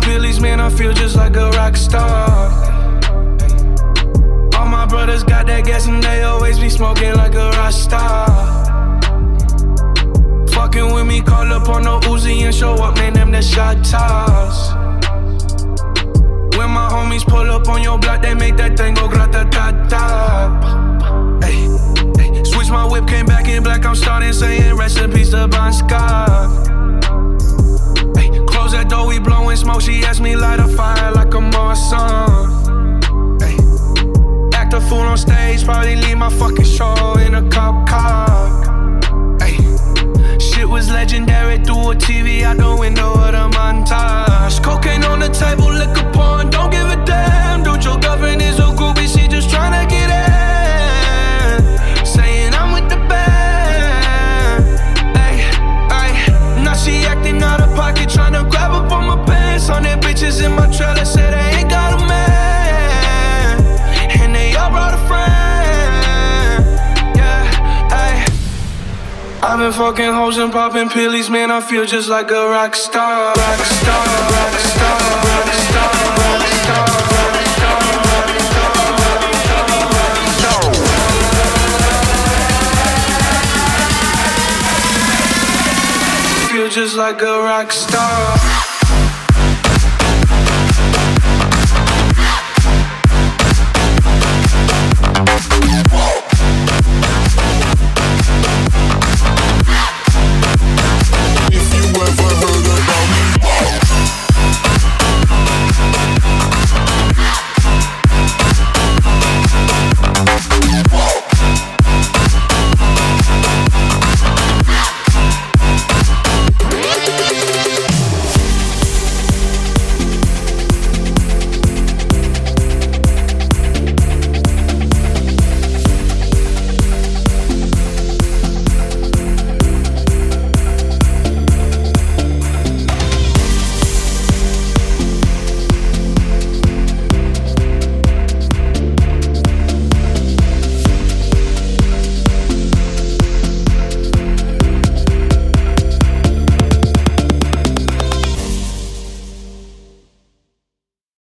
pillies, man, I feel just like a rock star. All my brothers got that gas and they always be smoking like a rock star. Fucking with me, call up on no Uzi and show up, man, them the shot toss. When my homies pull up on your block, they make that thing go grata ta ta. Smoke. She asked me light a fire like a Marsan. Hey, act a fool on stage, probably leave my fucking show in a cop car. Shit was legendary through a TV out the window of the montage. Cocaine on the table, liquor bitches in my trailer say they ain't got a man. And they all brought a friend. Yeah, ayy. I've been fucking hoes and popping pills, man. I feel just like a rock star. Rock star, rock star, rock star, rock star. Rock star, rock star, rock star no. Feel Just like a rock star.